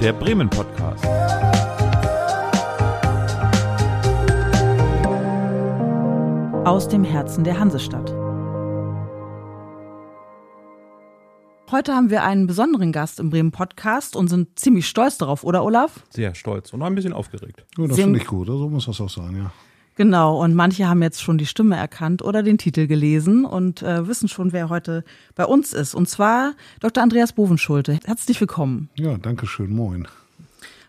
der Bremen Podcast. Aus dem Herzen der Hansestadt. Heute haben wir einen besonderen Gast im Bremen Podcast und sind ziemlich stolz darauf, oder Olaf? Sehr stolz und auch ein bisschen aufgeregt. Ja, das finde ich gut, so muss das auch sein, ja. Genau, und manche haben jetzt schon die Stimme erkannt oder den Titel gelesen und äh, wissen schon, wer heute bei uns ist. Und zwar Dr. Andreas Bovenschulte. Herzlich willkommen. Ja, danke schön, moin.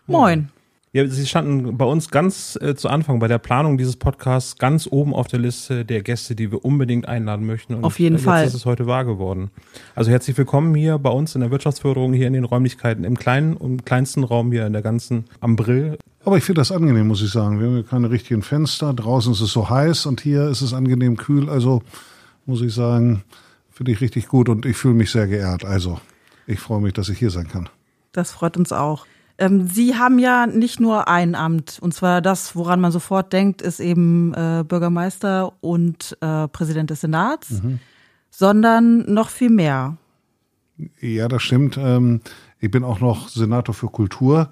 Moin. Ja, Sie standen bei uns ganz äh, zu Anfang bei der Planung dieses Podcasts ganz oben auf der Liste der Gäste, die wir unbedingt einladen möchten. Und Auf jeden jetzt Fall. ist es heute wahr geworden. Also herzlich willkommen hier bei uns in der Wirtschaftsförderung, hier in den Räumlichkeiten, im kleinen und kleinsten Raum hier in der ganzen am Brill. Aber ich finde das angenehm, muss ich sagen. Wir haben hier keine richtigen Fenster, draußen ist es so heiß und hier ist es angenehm kühl. Also muss ich sagen, finde ich richtig gut und ich fühle mich sehr geehrt. Also ich freue mich, dass ich hier sein kann. Das freut uns auch. Ähm, Sie haben ja nicht nur ein Amt, und zwar das, woran man sofort denkt, ist eben äh, Bürgermeister und äh, Präsident des Senats, sondern noch viel mehr. Ja, das stimmt. Ähm, Ich bin auch noch Senator für Kultur,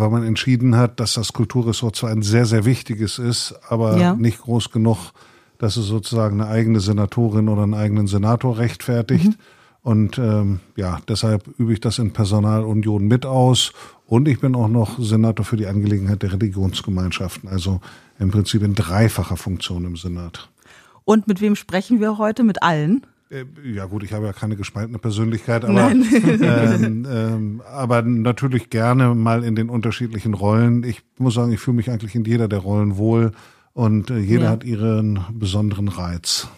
weil man entschieden hat, dass das Kulturressort zwar ein sehr, sehr wichtiges ist, aber Ja. nicht groß genug, dass es sozusagen eine eigene Senatorin oder einen eigenen Senator rechtfertigt. Und ähm, ja, deshalb übe ich das in Personalunion mit aus. Und ich bin auch noch Senator für die Angelegenheit der Religionsgemeinschaften, also im Prinzip in dreifacher Funktion im Senat. Und mit wem sprechen wir heute? Mit allen? Äh, Ja gut, ich habe ja keine gespaltene Persönlichkeit, aber, ähm, ähm, aber natürlich gerne mal in den unterschiedlichen Rollen. Ich muss sagen, ich fühle mich eigentlich in jeder der Rollen wohl und äh, jeder Ja. hat ihren besonderen Reiz.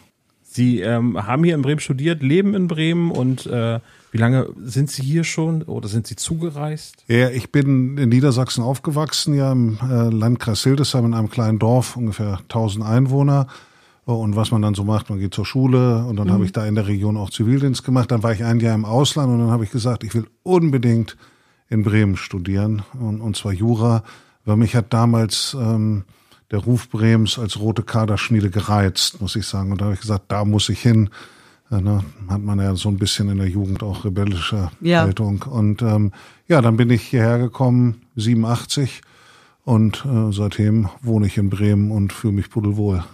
Sie ähm, haben hier in Bremen studiert, leben in Bremen und äh, wie lange sind Sie hier schon oder sind Sie zugereist? Ja, ich bin in Niedersachsen aufgewachsen, ja im äh, Landkreis Hildesheim in einem kleinen Dorf, ungefähr 1000 Einwohner. Und was man dann so macht, man geht zur Schule und dann habe ich da in der Region auch Zivildienst gemacht. Dann war ich ein Jahr im Ausland und dann habe ich gesagt, ich will unbedingt in Bremen studieren und, und zwar Jura, weil mich hat damals ähm, der Ruf Brems als rote Kaderschmiede gereizt, muss ich sagen. Und da habe ich gesagt, da muss ich hin. Ja, ne, hat man ja so ein bisschen in der Jugend auch rebellische Ja. Haltung. Und ähm, ja, dann bin ich hierher gekommen, 87. Und äh, seitdem wohne ich in Bremen und fühle mich pudelwohl.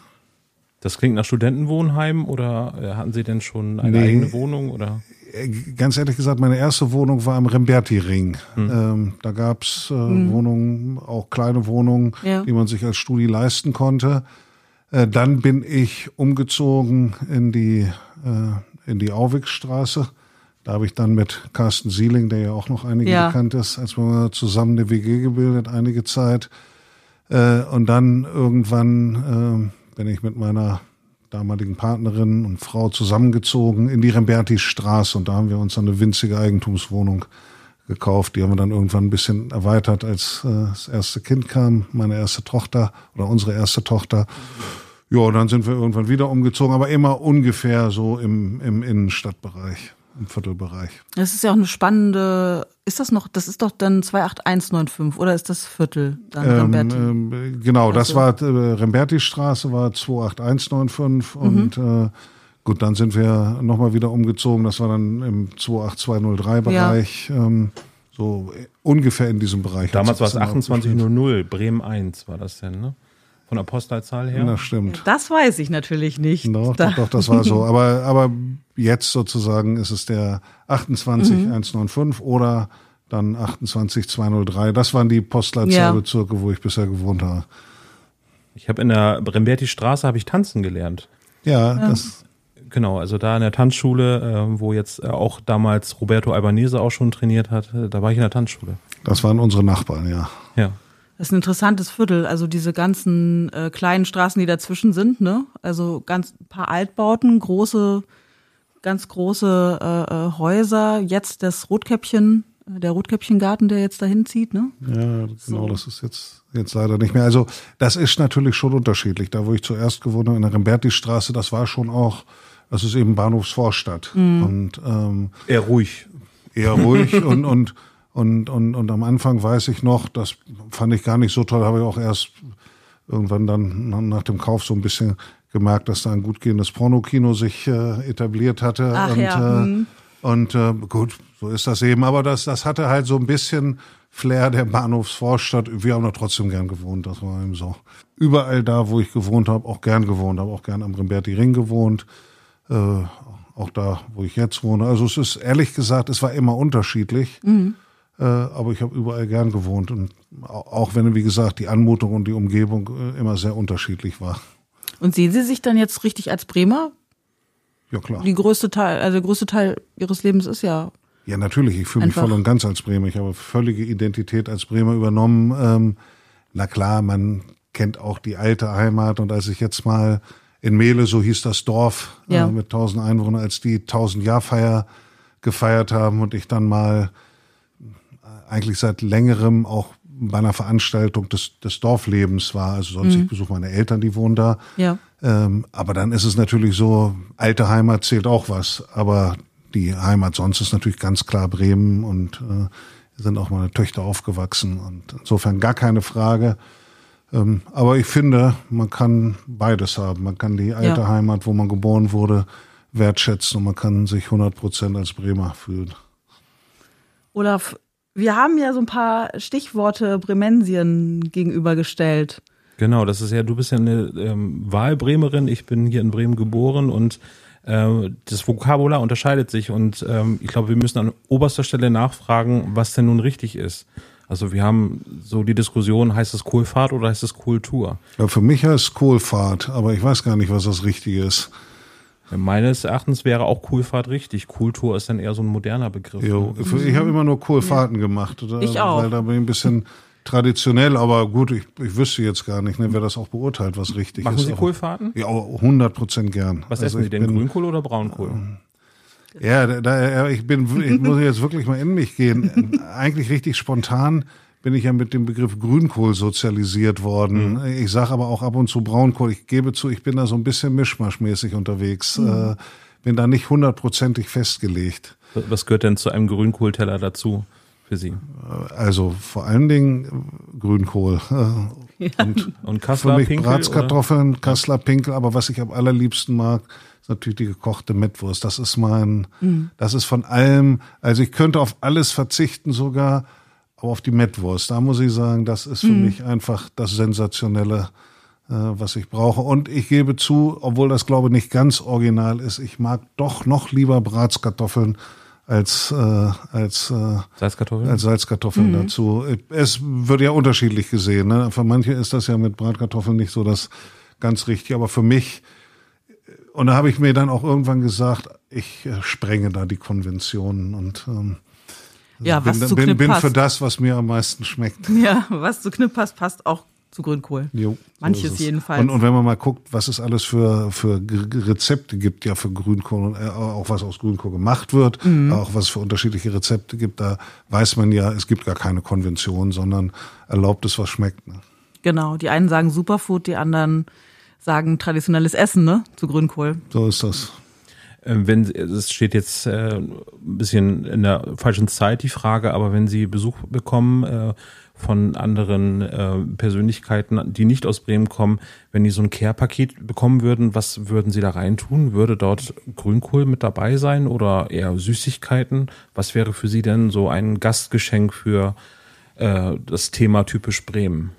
Das klingt nach Studentenwohnheim oder äh, hatten Sie denn schon eine Nee. eigene Wohnung oder? Äh, Ganz ehrlich gesagt, meine erste Wohnung war am Remberti-Ring. Ähm, da gab's äh, Wohnungen, auch kleine Wohnungen, Ja. die man sich als Studi leisten konnte. Äh, dann bin ich umgezogen in die, äh, in die Auwigstraße. Da habe ich dann mit Carsten Sieling, der ja auch noch einige Ja. bekannt ist, als wir zusammen eine WG gebildet, einige Zeit. Äh, und dann irgendwann äh, bin ich mit meiner damaligen Partnerin und Frau zusammengezogen in die Remberti-Straße und da haben wir uns eine winzige Eigentumswohnung gekauft. Die haben wir dann irgendwann ein bisschen erweitert, als äh, das erste Kind kam, meine erste Tochter oder unsere erste Tochter. Ja, und dann sind wir irgendwann wieder umgezogen, aber immer ungefähr so im, im Innenstadtbereich, im Viertelbereich. Das ist ja auch eine spannende, ist das noch, das ist doch dann 28195 oder ist das Viertel dann Ähm, Lamberti? ähm, genau, das Also- war äh, Remberti-Straße, war 28195 und äh, gut, dann sind wir nochmal wieder umgezogen. Das war dann im 28203-Bereich, ähm, so äh, ungefähr in diesem Bereich. Damals war es Hat sich das immer 2800, Bremen 1 war das denn, ne? Von der Postleitzahl her. Das stimmt. Das weiß ich natürlich nicht. Doch, doch, doch, das war so. Aber, aber jetzt sozusagen ist es der 28195 oder dann 28203. Das waren die Ja. Postleitzahlbezirke, wo ich bisher gewohnt habe. Ich habe in der Remberti Straße habe ich tanzen gelernt. Ja, das, Genau, also da in der Tanzschule, äh, wo jetzt äh, auch damals Roberto Albanese auch schon trainiert hat, äh, da war ich in der Tanzschule. das waren unsere Nachbarn, ja. Ja. Das ist ein interessantes Viertel, also diese ganzen äh, kleinen Straßen, die dazwischen sind, ne? Also ganz ein paar Altbauten, große, ganz große äh, äh, Häuser. Jetzt das Rotkäppchen, äh, der Rotkäppchengarten, der jetzt dahin zieht, ne? Ja, genau, das ist jetzt, jetzt leider nicht mehr. Also das ist natürlich schon unterschiedlich. Da, wo ich zuerst gewohnt habe, in der Remberti-Straße, das war schon auch, das ist eben Bahnhofsvorstadt. Und ähm, Eher ruhig. eher ruhig und, und, und, und, und am Anfang weiß ich noch, das fand ich gar nicht so toll, habe ich auch erst irgendwann dann nach- dem Kauf so ein bisschen gemerkt, dass da ein gut gehendes Pornokino sich äh, etabliert hatte. Ach und ja, äh, hm. Und äh, gut, so ist das eben. Aber das, das hatte halt so ein bisschen Flair der Bahnhofsvorstadt. Wir haben da trotzdem gern gewohnt. Das war eben so. Überall da, wo ich gewohnt habe, auch gern gewohnt. Habe auch gern am Rimberti Ring gewohnt. Äh, auch da, wo ich jetzt wohne. Also es ist ehrlich gesagt, es war immer unterschiedlich. Mhm. Äh, aber ich habe überall gern gewohnt. Und auch wenn, wie gesagt, die Anmutung und die Umgebung äh, immer sehr unterschiedlich war. Und sehen Sie sich dann jetzt richtig als Bremer? Ja, klar. Die größte Teil, also der größte Teil Ihres Lebens ist ja. Ja, natürlich. Ich fühle mich voll und ganz als Bremer. Ich habe völlige Identität als Bremer übernommen. Ähm, na klar, man kennt auch die alte Heimat. Und als ich jetzt mal in Mehle, so hieß das Dorf, äh, ja. äh, mit tausend Einwohnern, als die tausend Jahrfeier gefeiert haben und ich dann mal eigentlich seit längerem auch bei einer Veranstaltung des, des Dorflebens war. Also sonst, mhm. ich besuche meine Eltern, die wohnen da. Ja. Ähm, aber dann ist es natürlich so, alte Heimat zählt auch was. Aber die Heimat sonst ist natürlich ganz klar Bremen und äh, sind auch meine Töchter aufgewachsen. Und insofern gar keine Frage. Ähm, aber ich finde, man kann beides haben. Man kann die alte ja. Heimat, wo man geboren wurde, wertschätzen und man kann sich 100 Prozent als Bremer fühlen. Olaf, wir haben ja so ein paar Stichworte Bremensien gegenübergestellt. Genau, das ist ja, du bist ja eine ähm, Wahlbremerin, ich bin hier in Bremen geboren und äh, das Vokabular unterscheidet sich und ähm, ich glaube, wir müssen an oberster Stelle nachfragen, was denn nun richtig ist. Also wir haben so die Diskussion, heißt es Kohlfahrt oder heißt es Kultur? Ja, für mich heißt es Kohlfahrt, aber ich weiß gar nicht, was das Richtige ist. Meines Erachtens wäre auch Coolfahrt richtig. Kultur ist dann eher so ein moderner Begriff. Jo, ne? ich habe immer nur Coolfahrten ja. gemacht. Oder? Ich auch. Weil da bin ich ein bisschen traditionell, aber gut, ich, ich wüsste jetzt gar nicht, ne, wer das auch beurteilt, was richtig Machen ist. Machen Sie Kohlfahrten? Ja, 100 Prozent gern. Was also essen Sie denn, bin, Grünkohl oder Braunkohl? Ja, da, da, ich bin, ich muss jetzt wirklich mal in mich gehen. Eigentlich richtig spontan bin ich ja mit dem Begriff Grünkohl sozialisiert worden. Mhm. Ich sage aber auch ab und zu Braunkohl. Ich gebe zu, ich bin da so ein bisschen mischmaschmäßig unterwegs. Mhm. Äh, bin da nicht hundertprozentig festgelegt. Was gehört denn zu einem Grünkohlteller dazu für Sie? Also vor allen Dingen Grünkohl. Ja. Und, und Kassler für mich Pinkel, Bratkartoffeln, oder? Kassler Pinkel, aber was ich am allerliebsten mag, ist natürlich die gekochte Mettwurst. Das ist mein, mhm. das ist von allem, also ich könnte auf alles verzichten sogar, aber auf die Mettwurst, da muss ich sagen, das ist für mhm. mich einfach das Sensationelle, äh, was ich brauche. Und ich gebe zu, obwohl das glaube ich nicht ganz original ist, ich mag doch noch lieber Bratskartoffeln als äh, als äh, Salzkartoffeln, als Salzkartoffeln mhm. dazu. Es wird ja unterschiedlich gesehen. Ne? Für manche ist das ja mit Bratkartoffeln nicht so das ganz richtig, aber für mich und da habe ich mir dann auch irgendwann gesagt, ich äh, sprenge da die Konventionen und ähm, ja, bin, was zu bin, bin passt. für das, was mir am meisten schmeckt. Ja, was zu Knipp passt, passt auch zu Grünkohl. Jo, Manches so jedenfalls. Und, und wenn man mal guckt, was es alles für, für Rezepte gibt, ja für Grünkohl, und äh, auch was aus Grünkohl gemacht wird, mhm. auch was es für unterschiedliche Rezepte gibt, da weiß man ja, es gibt gar keine Konvention, sondern erlaubt es, was schmeckt. Ne? Genau, die einen sagen Superfood, die anderen sagen traditionelles Essen, ne, zu Grünkohl. So ist das. Ähm, wenn es steht jetzt äh, ein bisschen in der falschen Zeit die Frage, aber wenn Sie Besuch bekommen äh, von anderen äh, Persönlichkeiten, die nicht aus Bremen kommen, wenn die so ein Care-Paket bekommen würden, was würden Sie da reintun? Würde dort Grünkohl mit dabei sein oder eher Süßigkeiten? Was wäre für Sie denn so ein Gastgeschenk für äh, das Thema typisch Bremen?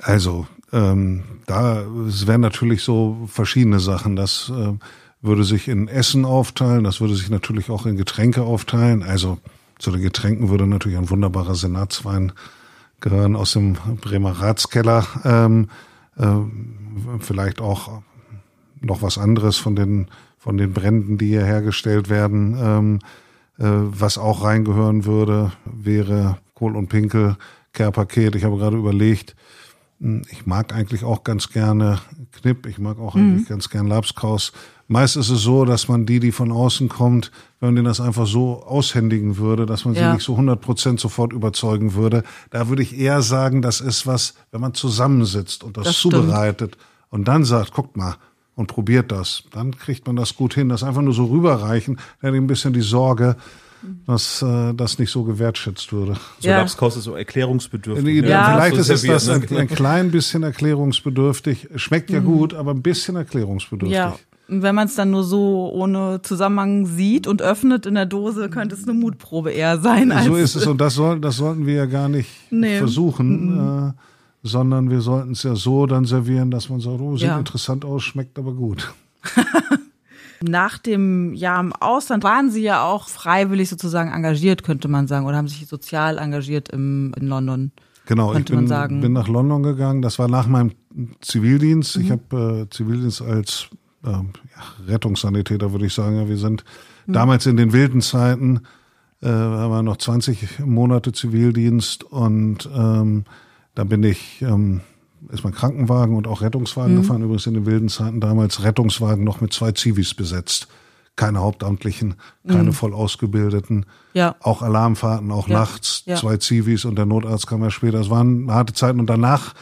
Also ähm, da es wären natürlich so verschiedene Sachen. Das äh, würde sich in Essen aufteilen, das würde sich natürlich auch in Getränke aufteilen. Also zu den Getränken würde natürlich ein wunderbarer Senatswein gehören aus dem Bremer Ratskeller. Ähm, äh, vielleicht auch noch was anderes von den von den Bränden, die hier hergestellt werden. Ähm, äh, was auch reingehören würde, wäre Kohl und Pinkel Care-Paket. Ich habe gerade überlegt, hm, ich mag eigentlich auch ganz gerne Knipp, ich mag auch mhm. eigentlich ganz gern Labskraus. Meist ist es so, dass man die, die von außen kommt, wenn man denen das einfach so aushändigen würde, dass man sie ja. nicht so 100 Prozent sofort überzeugen würde. Da würde ich eher sagen, das ist was, wenn man zusammensitzt und das, das zubereitet stimmt. und dann sagt, guckt mal, und probiert das, dann kriegt man das gut hin. Das einfach nur so rüberreichen, dann hätte ich ein bisschen die Sorge, dass äh, das nicht so gewertschätzt würde. So ja. Lapskaus ist so erklärungsbedürftig. Ja, ja. Vielleicht ist es das ein, ein, klein bisschen erklärungsbedürftig. Schmeckt ja mhm. gut, aber ein bisschen erklärungsbedürftig. Ja. Wenn man es dann nur so ohne Zusammenhang sieht und öffnet in der Dose, könnte es eine Mutprobe eher sein. so ist es und das, soll, das sollten wir ja gar nicht nee. versuchen, mhm. äh, sondern wir sollten es ja so dann servieren, dass man sagt, oh, sieht ja. interessant aus, schmeckt aber gut. Nach dem Jahr im Ausland waren Sie ja auch freiwillig sozusagen engagiert, könnte man sagen, oder haben sich sozial engagiert im, in London. Genau, ich bin, bin, nach London gegangen. Das war nach meinem Zivildienst. Mhm. Ich habe äh, Zivildienst als äh, ja, Rettungssanitäter, würde ich sagen. Ja, wir sind mhm. damals in den wilden Zeiten, äh, haben noch 20 Monate Zivildienst und ähm, da bin ich ähm, ist mein Krankenwagen und auch Rettungswagen mhm. gefahren. Übrigens in den wilden Zeiten damals Rettungswagen noch mit zwei Zivis besetzt keine Hauptamtlichen, keine mhm. voll ausgebildeten. Ja. Auch Alarmfahrten, auch ja. nachts, ja. zwei Zivis und der Notarzt kam ja später. Es waren harte Zeiten und danach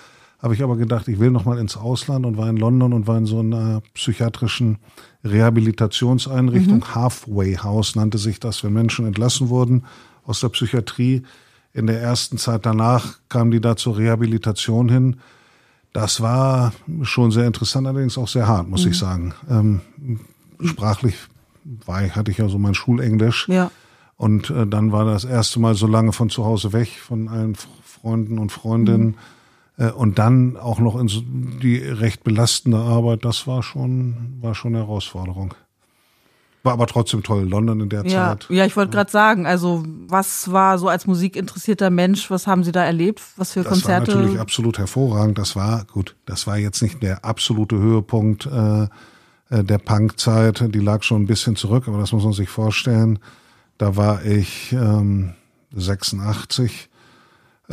habe ich aber gedacht, ich will noch mal ins Ausland und war in London und war in so einer psychiatrischen Rehabilitationseinrichtung. Mhm. Halfway House nannte sich das, wenn Menschen entlassen wurden aus der Psychiatrie. In der ersten Zeit danach kamen die da zur Rehabilitation hin. Das war schon sehr interessant, allerdings auch sehr hart, muss mhm. ich sagen. Ähm, sprachlich war, hatte ich ja so mein Schulenglisch. Ja. Und äh, dann war das erste Mal so lange von zu Hause weg, von allen Freunden und Freundinnen. Mhm. Äh, und dann auch noch in die recht belastende Arbeit, das war schon, war schon eine Herausforderung. War aber trotzdem toll, London in der ja, Zeit. Ja, ich wollte gerade sagen, also was war so als musikinteressierter Mensch, was haben Sie da erlebt? Was für das Konzerte? Das war natürlich absolut hervorragend. Das war gut, das war jetzt nicht der absolute Höhepunkt äh, äh, der Punkzeit, die lag schon ein bisschen zurück, aber das muss man sich vorstellen. Da war ich ähm, 86 äh,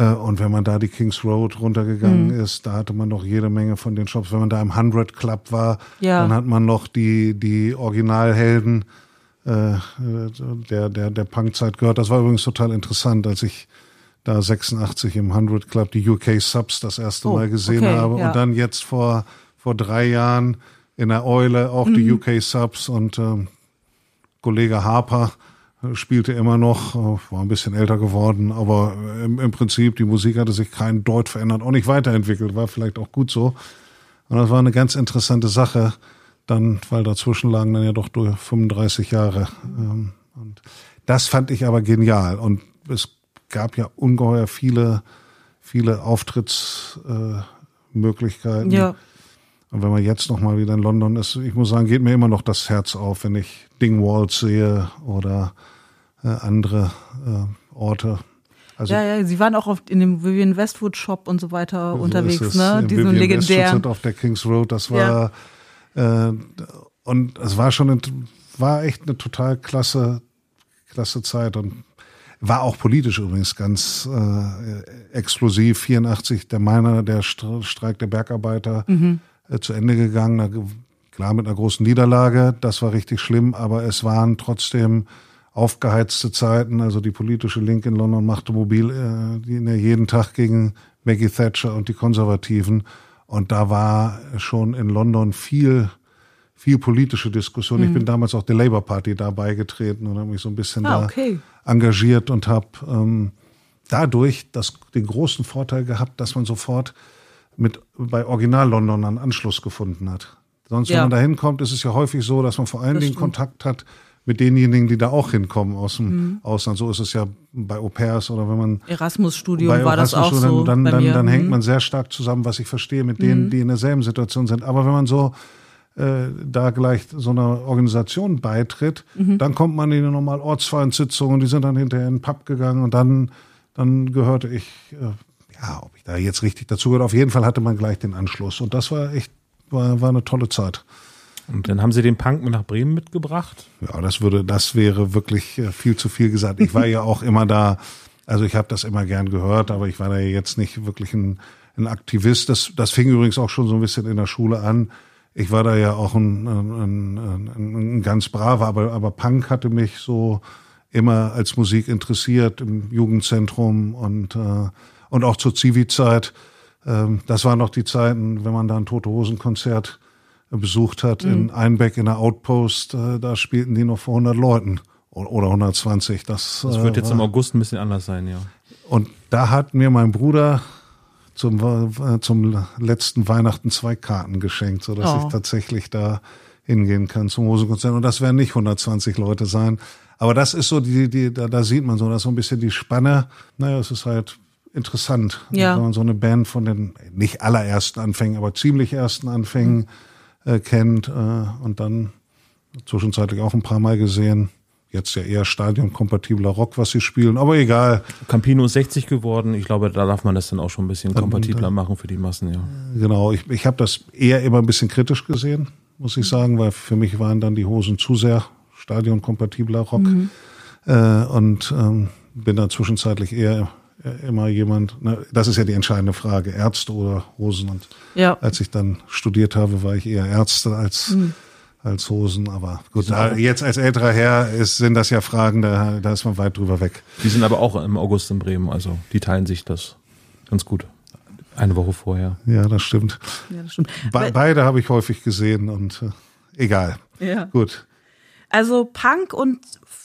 und wenn man da die Kings Road runtergegangen mhm. ist, da hatte man noch jede Menge von den Shops. Wenn man da im 100 Club war, ja. dann hat man noch die, die Originalhelden äh, der, der, der Punkzeit gehört. Das war übrigens total interessant, als ich da 86 im 100 Club die UK Subs das erste oh, Mal gesehen okay, habe ja. und dann jetzt vor, vor drei Jahren in der Eule auch mhm. die UK Subs und äh, Kollege Harper spielte immer noch, äh, war ein bisschen älter geworden, aber im, im, Prinzip die Musik hatte sich kein Deut verändert, auch nicht weiterentwickelt, war vielleicht auch gut so. Und das war eine ganz interessante Sache, dann, weil dazwischen lagen dann ja doch durch 35 Jahre. Ähm, und das fand ich aber genial. Und es gab ja ungeheuer viele, viele Auftrittsmöglichkeiten. Äh, ja. Und wenn man jetzt noch mal wieder in London ist, ich muss sagen, geht mir immer noch das Herz auf, wenn ich Dingwalls sehe oder äh, andere äh, Orte. Also, ja, ja, sie waren auch auf, in dem Vivian Westwood Shop und so weiter so unterwegs, ne? Diesen legendären. Westwood auf der Kings Road, das war ja. äh, und es war schon eine, war echt eine total klasse, klasse Zeit und war auch politisch übrigens ganz äh, explosiv. 84 der Meiner, der Streik der Bergarbeiter. Mhm äh, zu Ende gegangen. Klar mit einer großen Niederlage, das war richtig schlimm, aber es waren trotzdem aufgeheizte Zeiten. Also die politische Linke in London machte mobil äh, jeden Tag gegen Maggie Thatcher und die Konservativen. Und da war schon in London viel, viel politische Diskussion. Mhm. Ich bin damals auch der Labour Party da beigetreten und habe mich so ein bisschen ah, okay. da engagiert und habe ähm, dadurch das, den großen Vorteil gehabt, dass man sofort mit bei Original London einen Anschluss gefunden hat. Sonst, ja. wenn man da hinkommt, ist es ja häufig so, dass man vor allen das Dingen stimmt. Kontakt hat mit denjenigen, die da auch hinkommen aus dem mhm. Ausland. So ist es ja bei Au pairs oder wenn man Erasmus-Studium war Erasmus das auch so. Dann, dann, dann, dann hängt mhm. man sehr stark zusammen, was ich verstehe, mit denen, mhm. die in derselben Situation sind. Aber wenn man so äh, da gleich so einer Organisation beitritt, mhm. dann kommt man in eine normale Ortsvereinssitzung die sind dann hinterher in den Pub gegangen und dann, dann gehörte ich äh, ja, ob ich da jetzt richtig dazugehört, auf jeden Fall hatte man gleich den Anschluss. Und das war echt, war, war eine tolle Zeit. Und dann haben Sie den Punk mit nach Bremen mitgebracht? Ja, das würde, das wäre wirklich äh, viel zu viel gesagt. Ich war ja auch immer da, also ich habe das immer gern gehört, aber ich war da jetzt nicht wirklich ein, ein Aktivist. Das, das fing übrigens auch schon so ein bisschen in der Schule an. Ich war da ja auch ein, ein, ein, ein ganz braver, aber, aber Punk hatte mich so immer als Musik interessiert im Jugendzentrum und äh, und auch zur Zivi-Zeit. Ähm, das waren noch die Zeiten, wenn man da ein Tote Hosen-Konzert besucht hat mhm. in Einbeck in der Outpost, äh, da spielten die noch vor 100 Leuten oder 120. Das, das wird jetzt im August ein bisschen anders sein, ja. Und da hat mir mein Bruder zum, äh, zum letzten Weihnachten zwei Karten geschenkt, so dass oh. ich tatsächlich da hingehen kann zum Hosenkonzert. Und das werden nicht 120 Leute sein. Aber das ist so, die, die, da, da sieht man so, dass so ein bisschen die Spanne. Naja, es ist halt interessant, Ja. wenn man so eine Band von den nicht allerersten Anfängen, aber ziemlich ersten Anfängen äh, kennt äh, und dann zwischenzeitlich auch ein paar Mal gesehen. Jetzt ja eher stadionkompatibler Rock, was sie spielen, aber egal. Campino ist 60 geworden. Ich glaube, da darf man das dann auch schon ein bisschen kompatibler machen für die Massen, ja. Genau, ich, ich habe das eher immer ein bisschen kritisch gesehen, muss ich sagen, weil für mich waren dann die Hosen zu sehr stadionkompatibler Rock. Äh, und ähm, bin da zwischenzeitlich eher äh, immer jemand, ne, das ist ja die entscheidende Frage, Ärzte oder Hosen. Und Ja. als ich dann studiert habe, war ich eher Ärzte als, als Hosen. Aber gut, da, jetzt als älterer Herr ist, sind das ja Fragen, da, da ist man weit drüber weg. Die sind aber auch im August in Bremen, also die teilen sich das ganz gut. Eine Woche vorher. Ja, das stimmt. ja, das stimmt. Be beide habe ich häufig gesehen und äh, egal. Ja. Gut. Also Punk und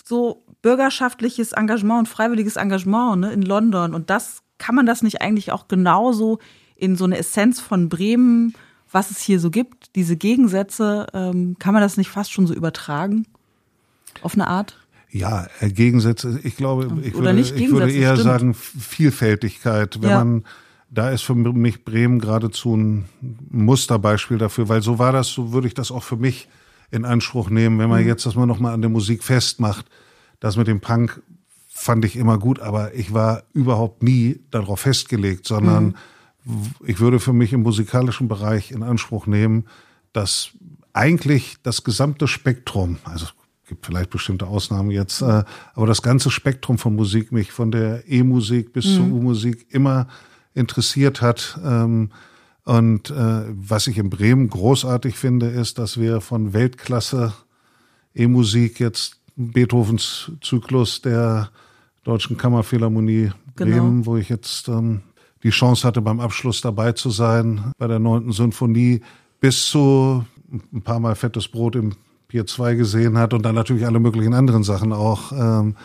so bürgerschaftliches Engagement und freiwilliges Engagement ne, in London. Und das kann man das nicht eigentlich auch genauso in so eine Essenz von Bremen, was es hier so gibt, diese Gegensätze, ähm, kann man das nicht fast schon so übertragen? Auf eine Art? Ja, äh, Gegensätze, ich glaube, ich Oder würde, ich würde eher stimmt. sagen Vielfältigkeit. Wenn Ja. man, da ist für mich Bremen geradezu ein Musterbeispiel dafür, weil so war das, so würde ich das auch für mich in Anspruch nehmen, wenn man Mhm. jetzt das mal nochmal an der Musik festmacht. Das mit dem Punk fand ich immer gut, aber ich war überhaupt nie darauf festgelegt, sondern Mhm. ich würde für mich im musikalischen Bereich in Anspruch nehmen, dass eigentlich das gesamte Spektrum, also es gibt vielleicht bestimmte Ausnahmen jetzt, äh, aber das ganze Spektrum von Musik mich von der E-Musik bis zur U-Musik immer interessiert hat. Ähm, und äh, was ich in Bremen großartig finde, ist, dass wir von Weltklasse E-Musik jetzt Beethovens Zyklus der Deutschen Kammerphilharmonie Genau. Bremen, wo ich jetzt ähm, die Chance hatte, beim Abschluss dabei zu sein, bei der neunten Sinfonie, bis zu ein paar Mal fettes Brot im Pier 2 gesehen hat und dann natürlich alle möglichen anderen Sachen auch. Ähm,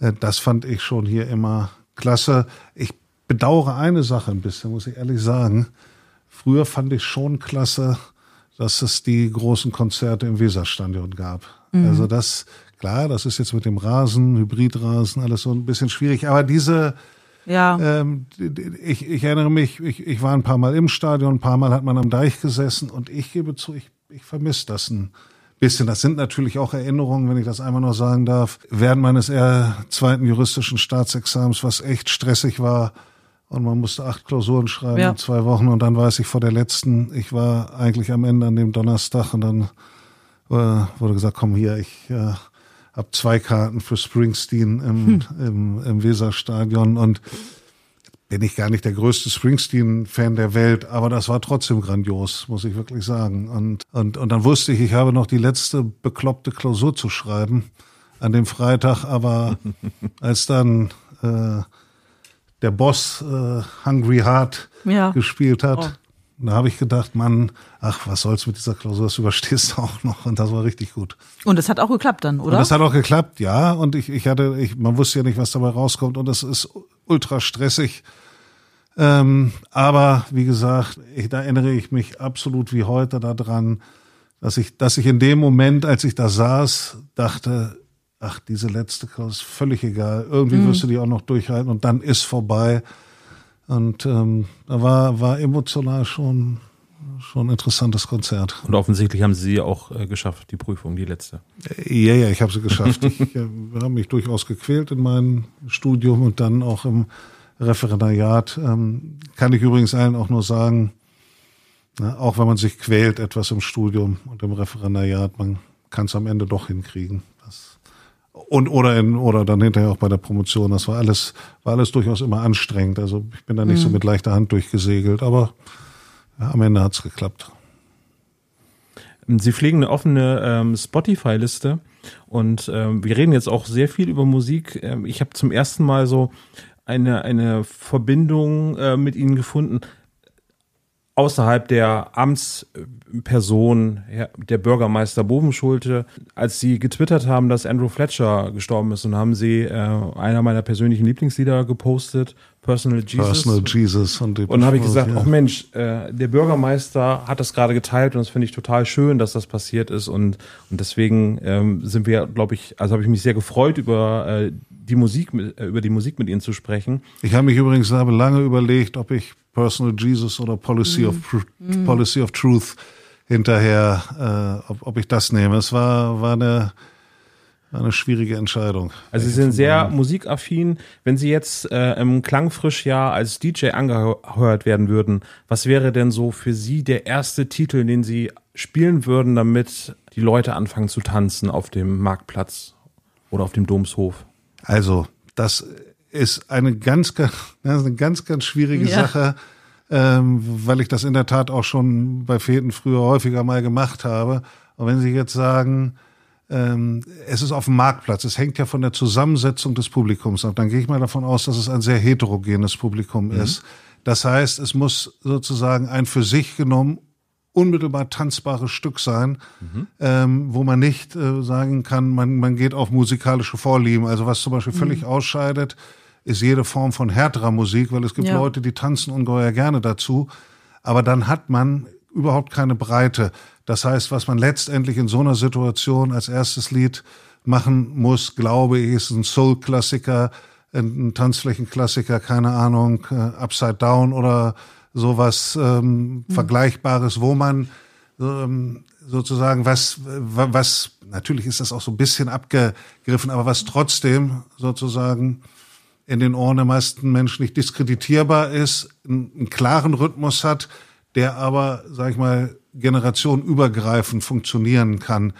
äh, das fand ich schon hier immer klasse. Ich bedauere eine Sache ein bisschen, muss ich ehrlich sagen. Früher fand ich schon klasse, dass es die großen Konzerte im Weserstadion gab. Also das, klar, das ist jetzt mit dem Rasen, Hybridrasen, alles so ein bisschen schwierig. Aber diese, Ja. ähm, ich, ich erinnere mich, ich, ich war ein paar Mal im Stadion, ein paar Mal hat man am Deich gesessen und ich gebe zu, ich, ich vermisse das ein bisschen. Das sind natürlich auch Erinnerungen, wenn ich das einmal noch sagen darf, während meines eher zweiten juristischen Staatsexamens, was echt stressig war. Und man musste acht Klausuren schreiben Ja. in zwei Wochen und dann weiß ich vor der letzten, ich war eigentlich am Ende an dem Donnerstag und dann äh, wurde gesagt, komm hier, ich äh, habe zwei Karten für Springsteen im, im, im Weserstadion und bin ich gar nicht der größte Springsteen-Fan der Welt, aber das war trotzdem grandios, muss ich wirklich sagen. Und, und, und dann wusste ich, ich habe noch die letzte bekloppte Klausur zu schreiben an dem Freitag, aber als dann äh, der Boss äh, Hungry Heart Ja. gespielt hat, Oh. Da habe ich gedacht, Mann, ach, was soll's mit dieser Klausur, das überstehst du auch noch. Und das war richtig gut. Und es hat auch geklappt dann, Und oder? das hat auch geklappt, ja. Und ich, ich hatte, ich, man wusste ja nicht, was dabei rauskommt. Und es ist ultra stressig. Ähm, aber wie gesagt, ich, da erinnere ich mich absolut wie heute daran, dass ich, dass ich in dem Moment, als ich da saß, dachte, ach, diese letzte Klausur ist völlig egal. Irgendwie wirst du die auch noch durchhalten und dann ist vorbei. Und ähm, da war, war emotional schon, schon ein interessantes Konzert. Und offensichtlich haben sie auch äh, geschafft, die Prüfung, die letzte. Ja, ja, ich habe sie geschafft. ich äh, habe mich durchaus gequält in meinem Studium und dann auch im Referendariat. Ähm, kann ich übrigens allen auch nur sagen, na, auch wenn man sich quält etwas im Studium und im Referendariat, man kann es am Ende doch hinkriegen. Das, und oder in, oder dann hinterher auch bei der Promotion. Das war alles, war alles durchaus immer anstrengend. Also ich bin da nicht so mit leichter Hand durchgesegelt, aber ja, am Ende hat's geklappt. Sie pflegen eine offene ähm, Spotify-Liste und ähm, wir reden jetzt auch sehr viel über Musik. Ähm, ich habe zum ersten Mal so eine, eine Verbindung äh, mit Ihnen gefunden. Außerhalb der Amtsperson der Bürgermeister Bovenschulte, als sie getwittert haben, dass Andrew Fletcher gestorben ist und haben sie äh, einer meiner persönlichen Lieblingslieder gepostet, Personal Jesus. Personal Jesus. Und, und habe ich gesagt, ja. oh Mensch, äh, der Bürgermeister hat das gerade geteilt und das finde ich total schön, dass das passiert ist und, und deswegen ähm, sind wir, glaube ich, also habe ich mich sehr gefreut über äh, die Musik, äh, über die Musik mit Ihnen zu sprechen. Ich habe mich übrigens habe lange überlegt, ob ich Personal Jesus oder Policy, mm. of. Policy of Truth hinterher, äh, ob, ob ich das nehme. Es war, war eine, eine schwierige Entscheidung. Also Sie sind sehr musikaffin. Wenn Sie jetzt äh, im Klangfrischjahr als DJ angehört werden würden, was wäre denn so für Sie der erste Titel, den Sie spielen würden, damit die Leute anfangen zu tanzen auf dem Marktplatz oder auf dem Domshof? Also, das ist eine ganz, ganz, eine ganz, ganz schwierige ja. Sache, ähm, weil ich das in der Tat auch schon bei Feten früher häufiger mal gemacht habe. Und wenn Sie jetzt sagen, ähm, es ist auf dem Marktplatz, es hängt ja von der Zusammensetzung des Publikums ab, dann gehe ich mal davon aus, dass es ein sehr heterogenes Publikum mhm. ist. Das heißt, es muss sozusagen ein für sich genommen unmittelbar tanzbares Stück sein, mhm. ähm, wo man nicht äh, sagen kann, man, man geht auf musikalische Vorlieben. Also was zum Beispiel mhm. völlig ausscheidet, ist jede Form von härterer Musik, weil es gibt ja. Leute, die tanzen ungeheuer gerne dazu. Aber dann hat man überhaupt keine Breite. Das heißt, was man letztendlich in so einer Situation als erstes Lied machen muss, glaube ich, ist ein Soul-Klassiker, ein, Tanzflächenklassiker, keine Ahnung, äh, Upside Down oder sowas ähm, mhm. Vergleichbares, wo man ähm, sozusagen was, was, natürlich ist das auch so ein bisschen abgegriffen, aber was trotzdem sozusagen in den Ohren der meisten Menschen nicht diskreditierbar ist, einen, klaren Rhythmus hat, der aber, sag ich mal, generationenübergreifend funktionieren kann.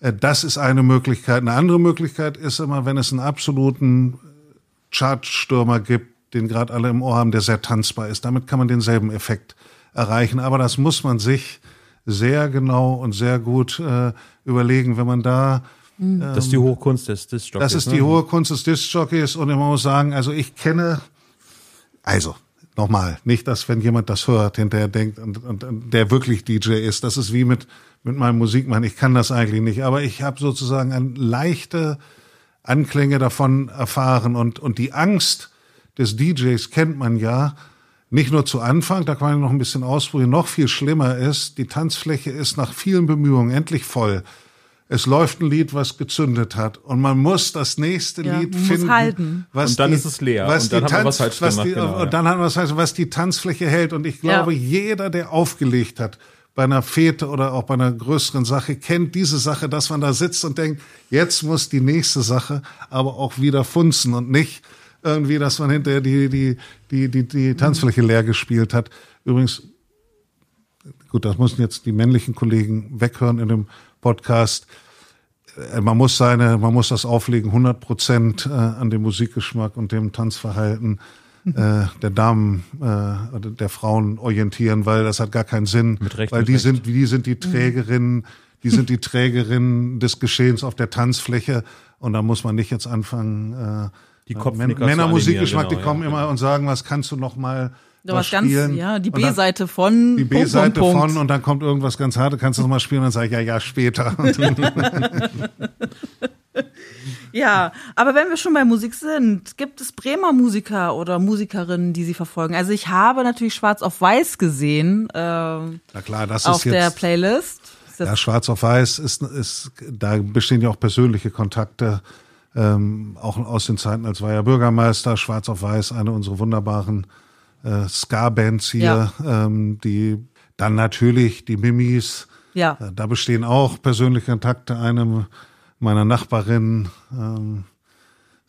Äh, das ist eine Möglichkeit. Eine andere Möglichkeit ist immer, wenn es einen absoluten Chartstürmer gibt, den gerade alle im Ohr haben, der sehr tanzbar ist. Damit kann man denselben Effekt erreichen. Aber das muss man sich sehr genau und sehr gut äh, überlegen, wenn man da ähm, das ist die hohe Kunst des Disc-Jockeys. Das ist ne? die hohe Kunst des Disc-Jockeys und ich muss sagen, also ich kenne, also nochmal, nicht, dass wenn jemand das hört, hinterher denkt und, und, und der wirklich DJ ist, das ist wie mit mit meinem Musikmann, ich kann das eigentlich nicht, aber ich habe sozusagen eine leichte Anklänge davon erfahren und und die Angst des DJs kennt man ja, nicht nur zu Anfang, da kann man noch ein bisschen ausprobieren, noch viel schlimmer ist, die Tanzfläche ist nach vielen Bemühungen endlich voll es läuft ein Lied, was gezündet hat und man muss das nächste ja, Lied finden, halten. was und dann die, ist es leer was und dann die Tanz, was falsch was gemacht, die, genau, und dann hat man was falsch, was die Tanzfläche hält und ich glaube, ja. jeder, der aufgelegt hat bei einer Fete oder auch bei einer größeren Sache kennt diese Sache, dass man da sitzt und denkt, jetzt muss die nächste Sache aber auch wieder funzen und nicht irgendwie, dass man hinterher die die die die, die Tanzfläche leer gespielt hat. Übrigens gut, das müssen jetzt die männlichen Kollegen weghören in dem Podcast. Äh, man muss seine, man muss das Auflegen 100 Prozent äh, an dem Musikgeschmack und dem Tanzverhalten äh, der Damen der Frauen orientieren, weil das hat gar keinen Sinn, mit Recht, weil die sind, die sind die Trägerinnen, die sind die Trägerinnen des Geschehens auf der Tanzfläche und da muss man nicht jetzt anfangen. Die Kopfnicker Männermusikgeschmack, genau, die kommen ja, immer genau. und sagen, was kannst du noch mal da was ganz, spielen. ja, die B-Seite von. Die B-Seite von und dann kommt irgendwas ganz Hartes, kannst du noch mal spielen und dann sage ich, ja, ja, später. ja, aber wenn wir schon bei Musik sind, gibt es Bremer Musiker oder Musikerinnen, die Sie verfolgen? Also ich habe natürlich Schwarz auf Weiß gesehen. Äh, Na klar, das auf ist jetzt, der Playlist. Ja, Schwarz auf Weiß ist, ist, da bestehen ja auch persönliche Kontakte. Ähm, auch aus den Zeiten, als war ja Bürgermeister, Schwarz auf Weiß, eine unserer wunderbaren äh, Ska-Bands hier, ja. ähm, die dann natürlich die Mimis. Ja. Äh, da bestehen auch persönliche Kontakte. Eine meiner Nachbarinnen, ähm,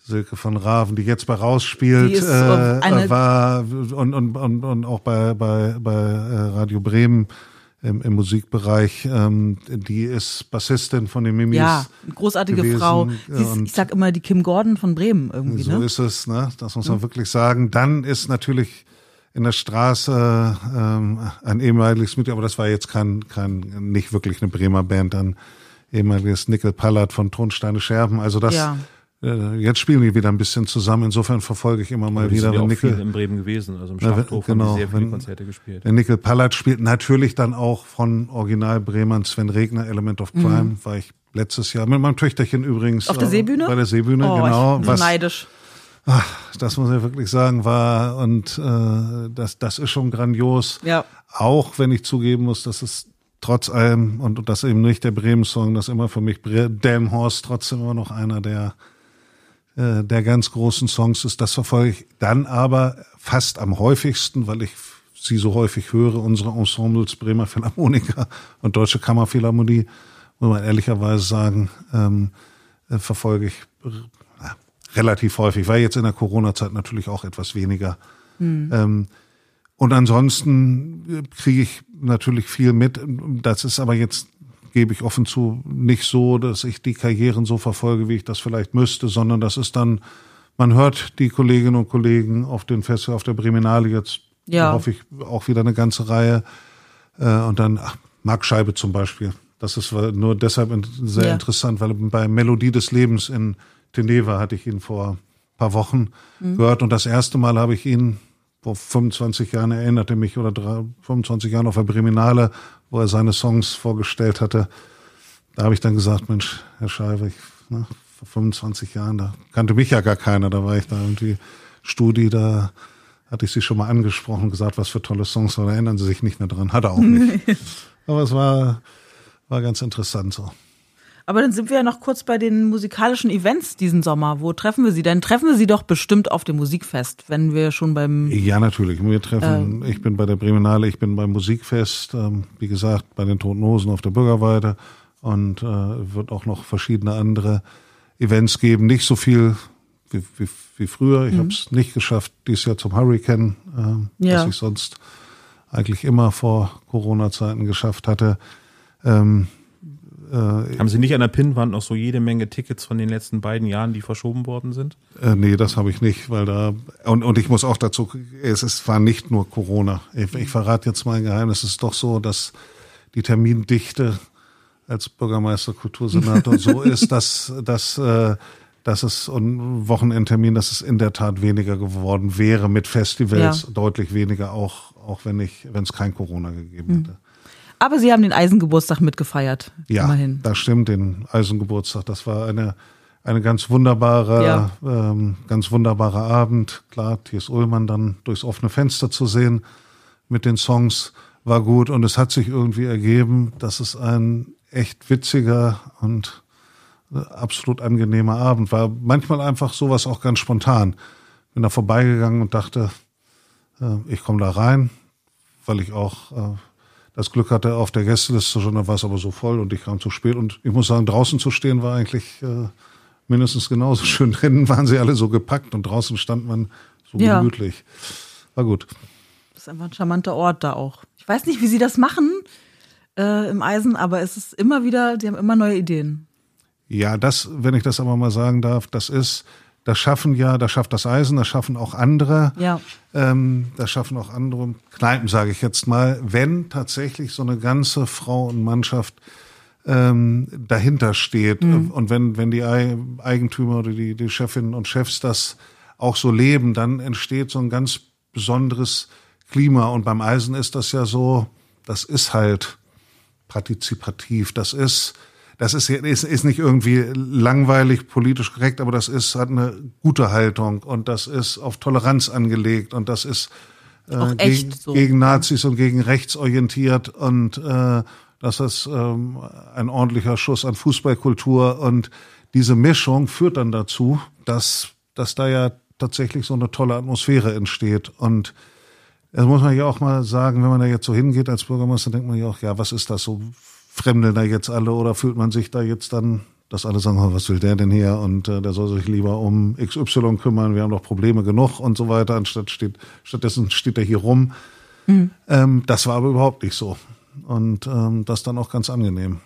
Silke von Raven, die jetzt bei rausspielt, äh, war und, und, und, und auch bei, bei, bei äh, Radio Bremen im, im Musikbereich. Ähm, die ist Bassistin von den Mimis. Ja, großartige gewesen. Frau. Ist, ich sag immer die Kim Gordon von Bremen irgendwie. So ne? ist es, ne? Das muss man mhm. wirklich sagen. Dann ist natürlich in der Straße ähm, ein ehemaliges Mitglied, aber das war jetzt kein, kein nicht wirklich eine Bremer Band, ein ehemaliges Nickel Pallard von Tonsteine Scherben. Also das, ja. äh, jetzt spielen die wieder ein bisschen zusammen. Insofern verfolge ich immer mal Aber wieder, sind ja wenn auch Nickel, viel in Bremen gewesen, also im Ja, Schlachthof genau, haben die sehr viele wenn- Konzerte gespielt. der Nickel Pallat spielt natürlich dann auch von Original Bremern Sven Regner, Element of Crime, war ich letztes Jahr mit meinem Töchterchen übrigens. Mhm. Auf der äh, Seebühne? Bei der Seebühne, oh, genau. ich bin so neidisch. Das muss ich wirklich sagen, war und äh, das, das ist schon grandios. Ja. Auch wenn ich zugeben muss, dass es trotz allem und das eben nicht der Bremen-Song, das immer für mich Damn Horse trotzdem immer noch einer der äh, der ganz großen Songs ist. Das verfolge ich dann aber fast am häufigsten, weil ich sie so häufig höre, unsere Ensembles Bremer Philharmoniker und Deutsche Kammerphilharmonie, muss man ehrlicherweise sagen, ähm, äh, verfolge ich relativ häufig. War jetzt in der Corona-Zeit natürlich auch etwas weniger. Ähm, und ansonsten äh, kriege ich natürlich viel mit. Das ist aber jetzt, gebe ich offen zu, nicht so, dass ich die Karrieren so verfolge, wie ich das vielleicht müsste, sondern das ist dann, man hört die Kolleginnen und Kollegen auf den Festival, auf der Breminale jetzt, Ja. hoffe ich, auch wieder eine ganze Reihe. Äh, und dann, ach, Marc Scheibe zum Beispiel. Das ist nur deshalb sehr Ja. interessant, weil bei Melodie des Lebens in Teneva hatte ich ihn vor ein paar Wochen gehört und das erste Mal habe ich ihn vor 25 Jahren erinnerte mich oder drei, 25 Jahren auf der Breminale, wo er seine Songs vorgestellt hatte. Da habe ich dann gesagt, Mensch, Herr Scheibe, ich, ne, vor 25 Jahren, da kannte mich ja gar keiner, da war ich da irgendwie Studi, da hatte ich sie schon mal angesprochen und gesagt, was für tolle Songs, aber da erinnern sie sich nicht mehr dran. Hat er auch nicht. aber es war, war ganz interessant so. Aber dann sind wir ja noch kurz bei den musikalischen Events diesen Sommer. Wo treffen wir sie denn? Treffen wir sie doch bestimmt auf dem Musikfest, wenn wir schon beim. Ja, natürlich. Wir treffen, ich bin bei der Bremenale, ich bin beim Musikfest, ähm, wie gesagt, bei den Toten Hosen auf der Bürgerweide und äh, wird auch noch verschiedene andere Events geben. Nicht so viel wie, wie, wie früher. Ich habe es nicht geschafft, dieses Jahr zum Hurricane, ähm, Ja. was ich sonst eigentlich immer vor Corona-Zeiten geschafft hatte. Ähm, äh, Haben Sie nicht an der Pinnwand noch so jede Menge Tickets von den letzten beiden Jahren, die verschoben worden sind? Äh, nee, das habe ich nicht, weil da und, und ich muss auch dazu, es ist, war nicht nur Corona. Ich, ich verrate jetzt mal ein Geheimnis. Es ist doch so, dass die Termindichte als Bürgermeister Kultursenator so ist, dass, dass, äh, dass es und Wochenendtermin, dass es in der Tat weniger geworden wäre mit Festivals, Ja. deutlich weniger, auch, auch wenn ich, wenn es kein Corona gegeben hätte. Aber sie haben den Eisengeburtstag mitgefeiert. Ja, Immerhin. das stimmt, den Eisengeburtstag. Das war eine, eine ganz wunderbare, Ja. ähm, ganz wunderbarer Abend. Klar, T.S. Ullmann dann durchs offene Fenster zu sehen mit den Songs war gut und es hat sich irgendwie ergeben, dass es ein echt witziger und äh, absolut angenehmer Abend war. Manchmal einfach sowas auch ganz spontan. Bin da vorbeigegangen und dachte, äh, ich komme da rein, weil ich auch äh, das Glück hatte auf der Gästeliste schon, da war es aber so voll und ich kam zu spät. Und ich muss sagen, draußen zu stehen war eigentlich äh, mindestens genauso schön. Drinnen waren sie alle so gepackt und draußen stand man so Ja. gemütlich. War gut. Das ist einfach ein charmanter Ort da auch. Ich weiß nicht, wie sie das machen äh, im Eisen, aber es ist immer wieder, die haben immer neue Ideen. Ja, das, wenn ich das aber mal sagen darf, das ist, das schaffen ja, das schafft das Eisen, das schaffen auch andere. Ja. Ähm, das schaffen auch andere Kneipen, sage ich jetzt mal, wenn tatsächlich so eine ganze Frau und Mannschaft ähm, dahinter steht und wenn, wenn die Ei- Eigentümer oder die, die Chefinnen und Chefs das auch so leben, dann entsteht so ein ganz besonderes Klima. Und beim Eisen ist das ja so, das ist halt partizipativ, das ist, das ist, ist, ist nicht irgendwie langweilig, politisch korrekt, aber das ist, hat eine gute Haltung und das ist auf Toleranz angelegt und das ist äh, gegen, so. gegen Nazis und gegen rechts orientiert und äh, das ist ähm, ein ordentlicher Schuss an Fußballkultur und diese Mischung führt dann dazu, dass, dass da ja tatsächlich so eine tolle Atmosphäre entsteht und das muss man ja auch mal sagen, wenn man da jetzt so hingeht als Bürgermeister, denkt man ja auch, ja, was ist das so? Fremdeln da jetzt alle oder fühlt man sich da jetzt dann, dass alle sagen, oh, was will der denn hier und äh, der soll sich lieber um XY kümmern, wir haben doch Probleme genug und so weiter, anstatt steht, stattdessen steht er hier rum. Ähm, das war aber überhaupt nicht so. Und ähm, das dann auch ganz angenehm.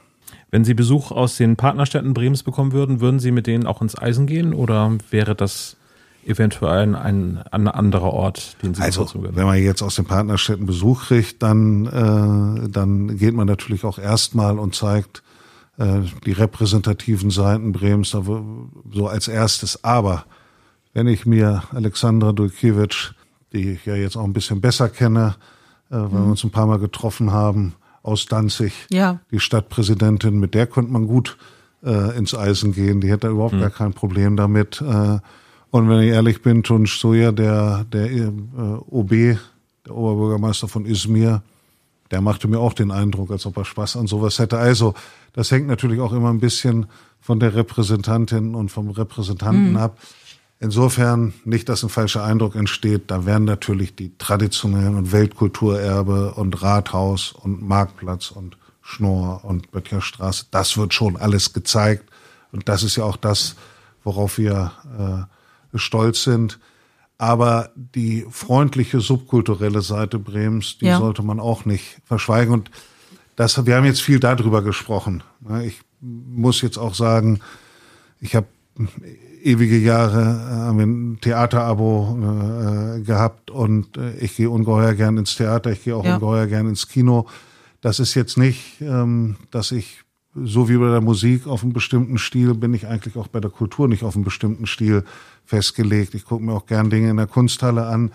Wenn Sie Besuch aus den Partnerstädten Bremens bekommen würden, würden Sie mit denen auch ins Eisen gehen oder wäre das eventuell ein, ein, anderer Ort, den Sie Also, wenn man jetzt aus den Partnerstädten Besuch kriegt, dann, äh, dann geht man natürlich auch erstmal und zeigt äh, die repräsentativen Seiten Bremens so als erstes. Aber wenn ich mir Alexandra Dulkiewicz, die ich ja jetzt auch ein bisschen besser kenne, äh, weil mhm. wir uns ein paar Mal getroffen haben, aus Danzig, ja. die Stadtpräsidentin, mit der könnte man gut äh, ins Eisen gehen. Die hätte überhaupt mhm. gar kein Problem damit. Äh, und wenn ich ehrlich bin, Tunç Soja, der, der äh, OB, der Oberbürgermeister von Izmir, der machte mir auch den Eindruck, als ob er Spaß an sowas hätte. Also, das hängt natürlich auch immer ein bisschen von der Repräsentantin und vom Repräsentanten mhm. ab. Insofern nicht, dass ein falscher Eindruck entsteht. Da werden natürlich die traditionellen und Weltkulturerbe und Rathaus und Marktplatz und Schnorr und Böttcherstraße, das wird schon alles gezeigt. Und das ist ja auch das, worauf wir äh, stolz sind. Aber die freundliche subkulturelle Seite Bremens, die ja. sollte man auch nicht verschweigen. Und das, wir haben jetzt viel darüber gesprochen. Ich muss jetzt auch sagen, ich habe ewige Jahre äh, ein Theaterabo äh, gehabt und äh, ich gehe ungeheuer gern ins Theater, ich gehe auch ja. ungeheuer gern ins Kino. Das ist jetzt nicht, ähm, dass ich so wie bei der Musik auf einem bestimmten Stil bin ich eigentlich auch bei der Kultur nicht auf einem bestimmten Stil festgelegt. Ich gucke mir auch gern Dinge in der Kunsthalle an.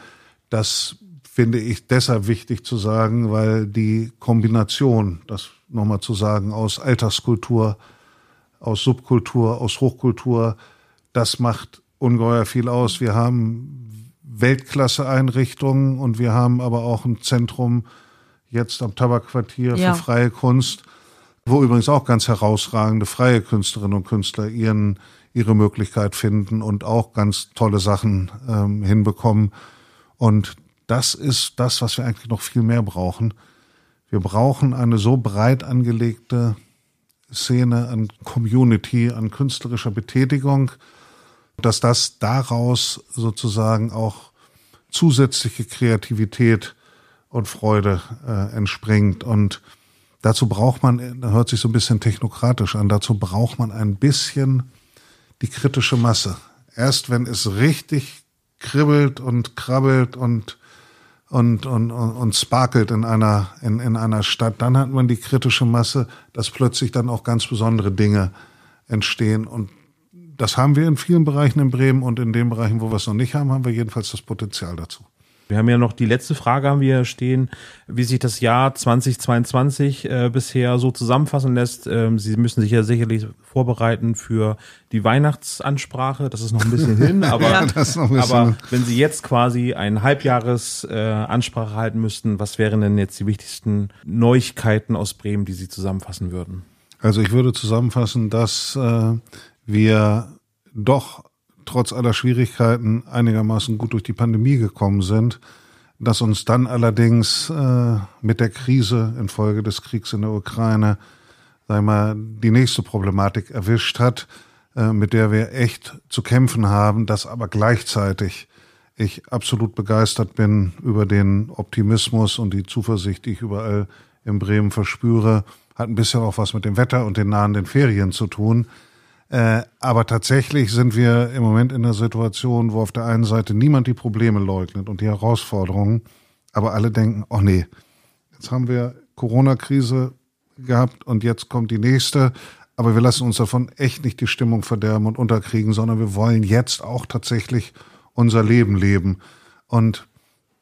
Das finde ich deshalb wichtig zu sagen, weil die Kombination, das nochmal zu sagen, aus Alltagskultur, aus Subkultur, aus Hochkultur, das macht ungeheuer viel aus. Wir haben Weltklasse-Einrichtungen und wir haben aber auch ein Zentrum jetzt am Tabakquartier ja. für freie Kunst, wo übrigens auch ganz herausragende freie Künstlerinnen und Künstler ihren, ihre Möglichkeit finden und auch ganz tolle Sachen ähm, hinbekommen. Und das ist das, was wir eigentlich noch viel mehr brauchen. Wir brauchen eine so breit angelegte Szene an Community, an künstlerischer Betätigung, dass das daraus sozusagen auch zusätzliche Kreativität und Freude äh, entspringt. Und dazu braucht man, da hört sich so ein bisschen technokratisch an, dazu braucht man ein bisschen die kritische Masse. Erst wenn es richtig kribbelt und krabbelt und und, und, und, und sparkelt in einer, in, in einer Stadt, dann hat man die kritische Masse, dass plötzlich dann auch ganz besondere Dinge entstehen. Und das haben wir in vielen Bereichen in Bremen und in den Bereichen, wo wir es noch nicht haben, haben wir jedenfalls das Potenzial dazu. Wir haben ja noch die letzte Frage haben wir stehen, wie sich das Jahr 2022 äh, bisher so zusammenfassen lässt. Ähm, Sie müssen sich ja sicherlich vorbereiten für die Weihnachtsansprache. Das ist noch ein bisschen hin, aber, ja, bisschen aber wenn Sie jetzt quasi ein Halbjahres äh, Ansprache halten müssten, was wären denn jetzt die wichtigsten Neuigkeiten aus Bremen, die Sie zusammenfassen würden? Also ich würde zusammenfassen, dass äh, wir doch trotz aller Schwierigkeiten einigermaßen gut durch die Pandemie gekommen sind, dass uns dann allerdings äh, mit der Krise infolge des Kriegs in der Ukraine, ich mal, die nächste Problematik erwischt hat, äh, mit der wir echt zu kämpfen haben, dass aber gleichzeitig ich absolut begeistert bin über den Optimismus und die Zuversicht, die ich überall in Bremen verspüre, hat ein bisschen auch was mit dem Wetter und den nahenden Ferien zu tun. Äh, aber tatsächlich sind wir im Moment in der Situation, wo auf der einen Seite niemand die Probleme leugnet und die Herausforderungen, aber alle denken, oh nee, jetzt haben wir Corona-Krise gehabt und jetzt kommt die nächste. Aber wir lassen uns davon echt nicht die Stimmung verderben und unterkriegen, sondern wir wollen jetzt auch tatsächlich unser Leben leben. Und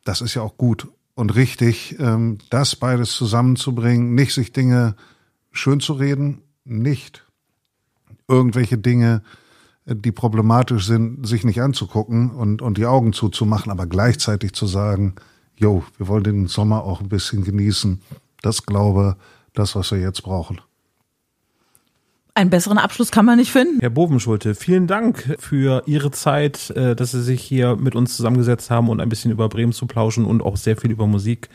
das ist ja auch gut und richtig, ähm, das beides zusammenzubringen, nicht sich Dinge schön zu reden, nicht irgendwelche Dinge, äh, die problematisch sind, sich nicht anzugucken und, und die Augen zuzumachen, aber gleichzeitig zu sagen, jo, wir wollen den Sommer auch ein bisschen genießen. Das glaube, das, was wir jetzt brauchen. Einen besseren Abschluss kann man nicht finden. Herr Bovenschulte, vielen Dank für Ihre Zeit, äh, dass Sie sich hier mit uns zusammengesetzt haben und ein bisschen über Bremen zu plauschen und auch sehr viel über Musik.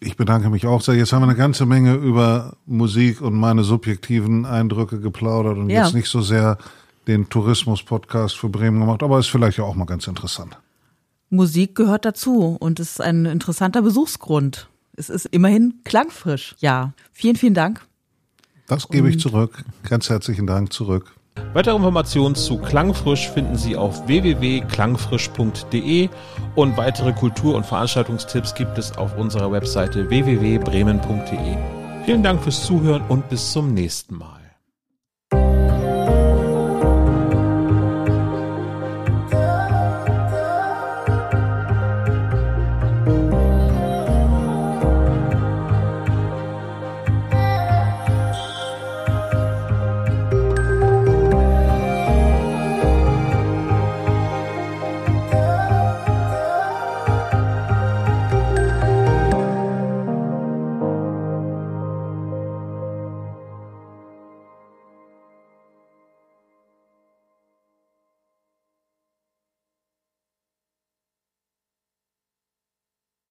Ich bedanke mich auch sehr. Jetzt haben wir eine ganze Menge über Musik und meine subjektiven Eindrücke geplaudert und ja. jetzt nicht so sehr den Tourismus-Podcast für Bremen gemacht, aber ist vielleicht ja auch mal ganz interessant. Musik gehört dazu und ist ein interessanter Besuchsgrund. Es ist immerhin klangfrisch. Ja, vielen, vielen Dank. Das gebe und ich zurück. Ganz herzlichen Dank zurück. Weitere Informationen zu Klangfrisch finden Sie auf www.klangfrisch.de und weitere Kultur- und Veranstaltungstipps gibt es auf unserer Webseite www.bremen.de. Vielen Dank fürs Zuhören und bis zum nächsten Mal.